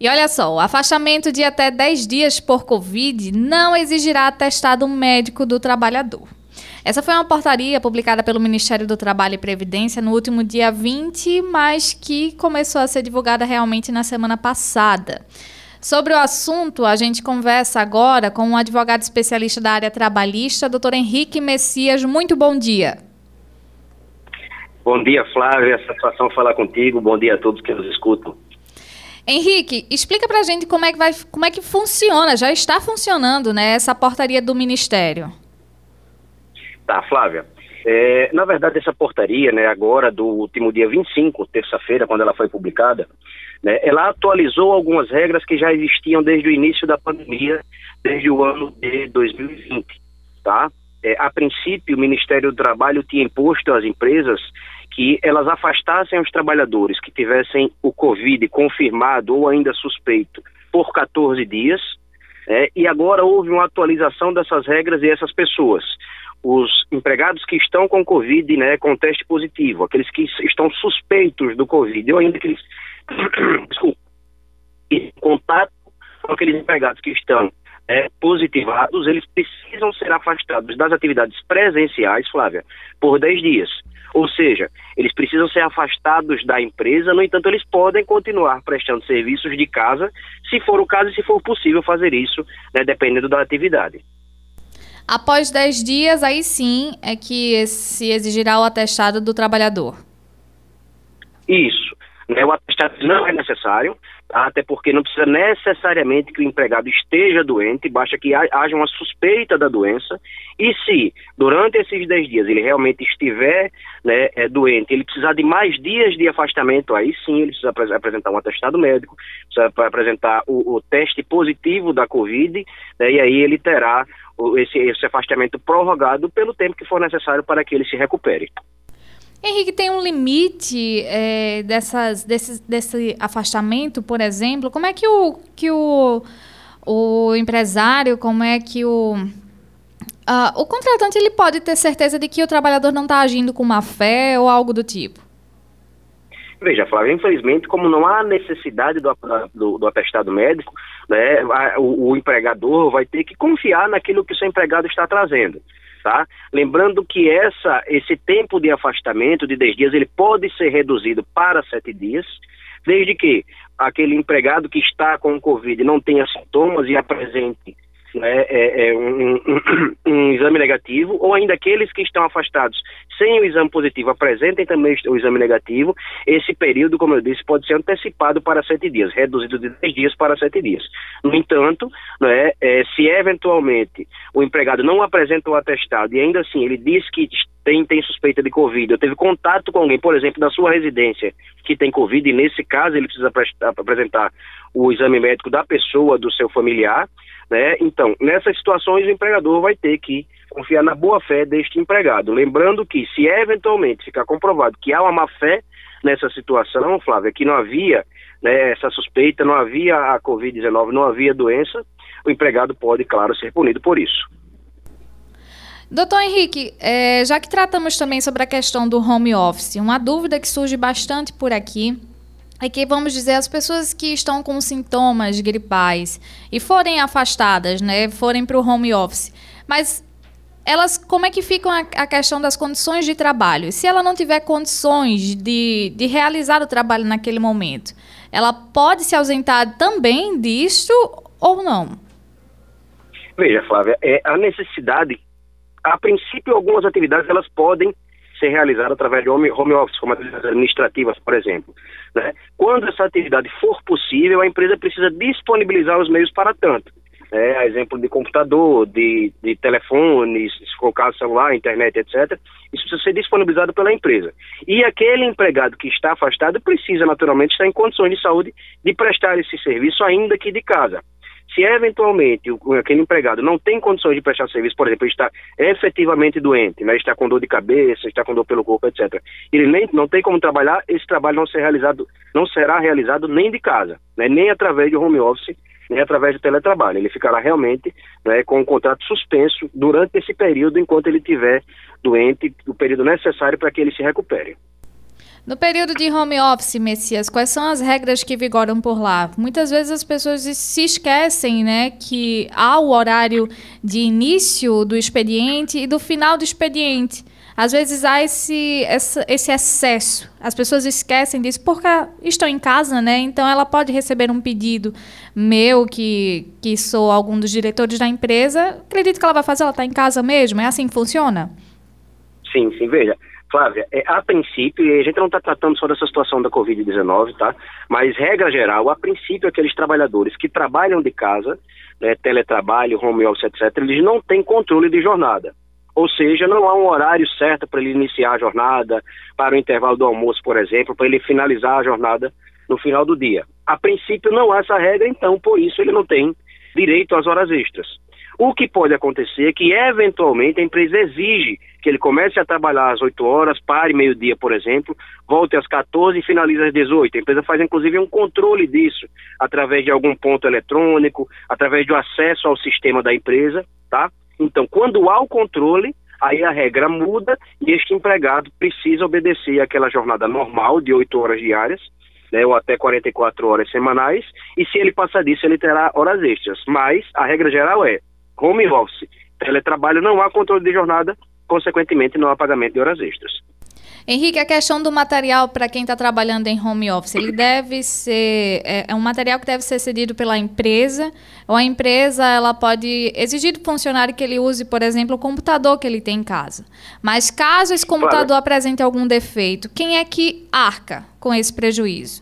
E olha só, o afastamento de até 10 dias por Covid não exigirá atestado médico do trabalhador. Essa foi uma portaria publicada pelo Ministério do Trabalho e Previdência no último dia 20, mas que começou a ser divulgada realmente na semana passada. Sobre o assunto, a gente conversa agora com um advogado especialista da área trabalhista, doutor Henrique Messias. Muito bom dia. Bom dia, Flávia. Satisfação falar contigo. Bom dia a todos que nos escutam. Henrique, explica pra gente como é que vai, como é que funciona, já está funcionando, né, essa portaria do Ministério. Tá, Flávia. É, na verdade, essa portaria, né, agora do último dia 25, terça-feira, quando ela foi publicada, né, ela atualizou algumas regras que já existiam desde o início da pandemia, desde o ano de 2020, tá? É, a princípio, o Ministério do Trabalho tinha imposto às empresas que elas afastassem os trabalhadores que tivessem o Covid confirmado ou ainda suspeito por 14 dias, é, e agora houve uma atualização dessas regras e essas pessoas os empregados que estão com Covid, né, com teste positivo, aqueles que estão suspeitos do Covid, ou ainda aqueles, desculpa, em contato com aqueles empregados que estão é, positivados, eles precisam ser afastados das atividades presenciais, Flávia, por 10 dias. Ou seja, eles precisam ser afastados da empresa, no entanto, eles podem continuar prestando serviços de casa, se for o caso e se for possível fazer isso, né, dependendo da atividade. Após 10 dias, aí sim é que se exigirá o atestado do trabalhador. Isso. Né, o atestado não é necessário, até porque não precisa necessariamente que o empregado esteja doente, basta que haja uma suspeita da doença. E se, durante esses 10 dias, ele realmente estiver né, é, doente, ele precisar de mais dias de afastamento, aí sim ele precisa apresentar um atestado médico, precisa apresentar o, o teste positivo da Covid, né, e aí ele terá esse, esse afastamento prorrogado pelo tempo que for necessário para que ele se recupere. Henrique, tem um limite é, dessas, desse, desse afastamento, por exemplo? Como é que o, que o, o empresário, como é que o, uh, o contratante ele pode ter certeza de que o trabalhador não está agindo com má fé ou algo do tipo? Veja, Flávia, infelizmente, como não há necessidade do, do, do atestado médico, né, o, o, empregador vai ter que confiar naquilo que o seu empregado está trazendo. Tá? Lembrando que essa, esse tempo de afastamento de 10 dias ele pode ser reduzido para 7 dias, desde que aquele empregado que está com Covid não tenha sintomas e apresente né, é, é um, um, um, exame negativo, ou ainda aqueles que estão afastados sem o exame positivo apresentem também o exame negativo, esse período, como eu disse, pode ser antecipado para sete dias, reduzido de dez dias para sete dias. No entanto, né, é, se eventualmente o empregado não apresenta o atestado e ainda assim ele diz que tem, tem suspeita de Covid, ou teve contato com alguém, por exemplo, da sua residência que tem Covid, e nesse caso ele precisa apresentar o exame médico da pessoa, do seu familiar, né? Então, nessas situações, o empregador vai ter que confiar na boa-fé deste empregado. Lembrando que, se eventualmente ficar comprovado que há uma má-fé nessa situação, Flávia, que não havia né, essa suspeita, não havia a Covid-19, não havia doença, o empregado pode, claro, ser punido por isso. Doutor Henrique, é, já que tratamos também sobre a questão do home office, uma dúvida que surge bastante por aqui que, vamos dizer, as pessoas que estão com sintomas gripais e forem afastadas, né, forem para o home office, mas elas, como é que ficam a, a, questão das condições de trabalho? Se ela não tiver condições de, de realizar o trabalho naquele momento, ela pode se ausentar também disso ou não? Veja, Flávia, é, a necessidade, a princípio, algumas atividades elas podem ser realizada através de home, office, como atividades administrativas, por exemplo. Né? Quando essa atividade for possível, a empresa precisa disponibilizar os meios para tanto. É, exemplo de computador, de, de telefones, se caso celular, internet, etc. Isso precisa ser disponibilizado pela empresa. E aquele empregado que está afastado precisa, naturalmente, estar em condições de saúde de prestar esse serviço, ainda que de casa. Se eventualmente aquele empregado não tem condições de prestar serviço, por exemplo, ele está efetivamente doente, né, está com dor de cabeça, está com dor pelo corpo, etc. Ele nem, não tem como trabalhar, esse trabalho não, ser realizado, não será realizado nem de casa, né, nem através de home office, nem através do teletrabalho. Ele ficará realmente né, com o contrato suspenso durante esse período, enquanto ele estiver doente, o período necessário para que ele se recupere. No período de home office, Messias, quais são as regras que vigoram por lá? Muitas vezes as pessoas se esquecem, né, que há o horário de início do expediente e do final do expediente. Às vezes há esse, esse excesso. As pessoas esquecem disso porque estão em casa, né? Então ela pode receber um pedido meu, que, que sou algum dos diretores da empresa. Acredito que ela vai fazer, ela está em casa mesmo. É assim que funciona? Sim, sim. Veja, Flávia, é, a princípio, e a gente não está tratando só dessa situação da Covid-19, tá? Mas, regra geral, a princípio, aqueles trabalhadores que trabalham de casa, né, teletrabalho, home office, etc., eles não têm controle de jornada. Ou seja, não há um horário certo para ele iniciar a jornada, para o intervalo do almoço, por exemplo, para ele finalizar a jornada no final do dia. A princípio, não há essa regra, então, por isso, ele não tem direito às horas extras. O que pode acontecer é que, eventualmente, a empresa exige que ele comece a trabalhar às 8 horas, pare meio-dia, por exemplo, volte às 14 e finalize às 18. A empresa faz, inclusive, um controle disso através de algum ponto eletrônico, através do acesso ao sistema da empresa, tá? Então, quando há o controle, aí a regra muda e este empregado precisa obedecer àquela jornada normal de 8 horas diárias, né, ou até 44 horas semanais, e se ele passar disso, ele terá horas extras. Mas a regra geral é home office, teletrabalho, não há controle de jornada, consequentemente não há pagamento de horas extras. Henrique, a questão do material para quem está trabalhando em home office, ele deve ser é, é, um material que deve ser cedido pela empresa ou a empresa ela pode exigir do funcionário que ele use, por exemplo, o computador que ele tem em casa. Mas caso esse computador claro. apresente algum defeito, quem é que arca com esse prejuízo?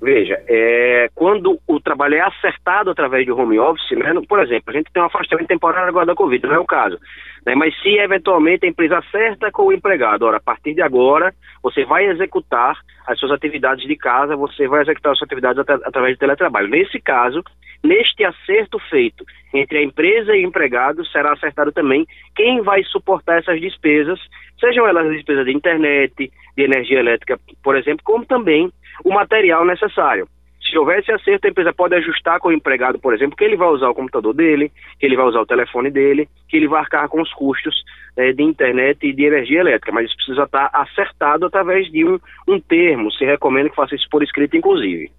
Veja, é, quando o trabalho é acertado através de home office, né, por exemplo, a gente tem um afastamento temporário agora da Covid, não é o caso. Né, mas se eventualmente a empresa acerta com o empregado, ora, a partir de agora, você vai executar as suas atividades de casa, você vai executar as suas atividades at através de teletrabalho. Nesse caso, neste acerto feito entre a empresa e o empregado, será acertado também quem vai suportar essas despesas, sejam elas despesas de internet, de energia elétrica, por exemplo, como também o material necessário. Se houver esse acerto, a empresa pode ajustar com o empregado, por exemplo, que ele vai usar o computador dele, que ele vai usar o telefone dele, que ele vai arcar com os custos eh, de internet e de energia elétrica, mas isso precisa estar acertado através de um, um termo. Se recomenda que faça isso por escrito, inclusive.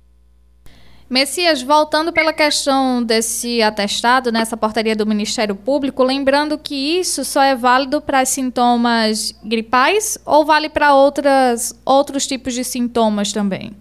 Messias, voltando pela questão desse atestado nessa portaria do Ministério Público, lembrando que isso só é válido para sintomas gripais ou vale para outras outros tipos de sintomas também?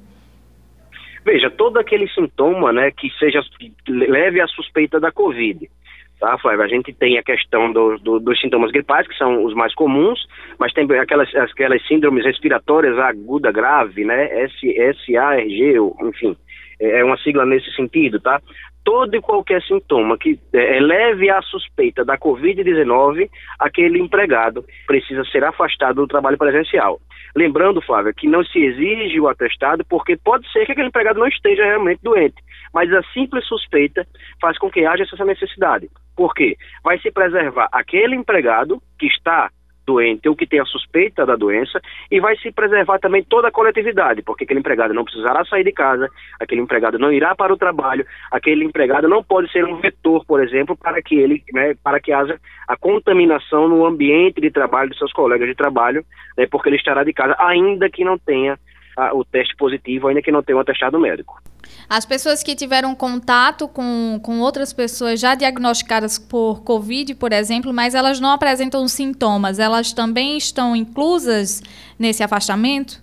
Veja, todo aquele sintoma, né, que seja leve à suspeita da COVID. Tá, Flávio? A gente tem a questão do, do, dos sintomas gripais, que são os mais comuns, mas tem aquelas, aquelas síndromes respiratórias aguda grave, né? SARG, enfim é, é uma sigla nesse sentido, tá? Todo e qualquer sintoma que é, leve à suspeita da Covid-19, aquele empregado precisa ser afastado do trabalho presencial. Lembrando, Flávia, que não se exige o atestado porque pode ser que aquele empregado não esteja realmente doente, mas a simples suspeita faz com que haja essa necessidade. Por quê? Vai se preservar aquele empregado que está doente ou que tenha suspeita da doença e vai se preservar também toda a coletividade, porque aquele empregado não precisará sair de casa, aquele empregado não irá para o trabalho, aquele empregado não pode ser um vetor, por exemplo, para que ele, né, para que haja a contaminação no ambiente de trabalho dos seus colegas de trabalho, né, porque ele estará de casa, ainda que não tenha a, o teste positivo, ainda que não tenha um atestado médico. As pessoas que tiveram contato com, com outras pessoas já diagnosticadas por Covid, por exemplo, mas elas não apresentam sintomas, elas também estão inclusas nesse afastamento?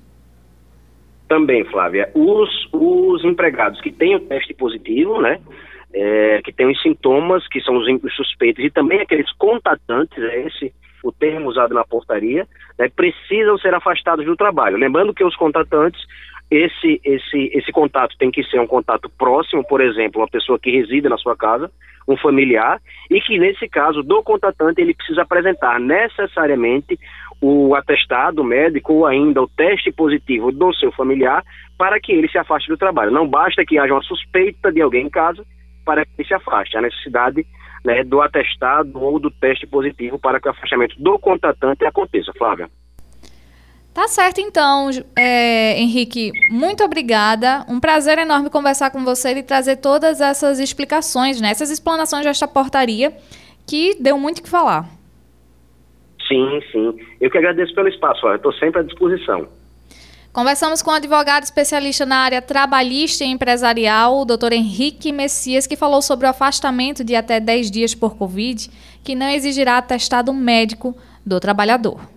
Também, Flávia. Os, os empregados que têm o teste positivo, né? É, que têm os sintomas, que são os suspeitos, e também aqueles contatantes, é esse o termo usado na portaria, né, precisam ser afastados do trabalho. Lembrando que os contratantes, esse, esse, esse contato tem que ser um contato próximo, por exemplo, uma pessoa que reside na sua casa, um familiar, e que nesse caso do contratante ele precisa apresentar necessariamente o atestado médico ou ainda o teste positivo do seu familiar para que ele se afaste do trabalho. Não basta que haja uma suspeita de alguém em casa para que ele se afaste. A necessidade né, do atestado ou do teste positivo para que o afastamento do contratante aconteça, Flávia. Tá certo, então, é, Henrique. Muito obrigada. Um prazer enorme conversar com você e trazer todas essas explicações, né, essas explanações desta portaria, que deu muito o que falar. Sim, sim. Eu que agradeço pelo espaço, estou sempre à disposição. Conversamos com o advogado especialista na área trabalhista e empresarial, o doutor Henrique Messias, que falou sobre o afastamento de até 10 dias por Covid, que não exigirá atestado médico do trabalhador.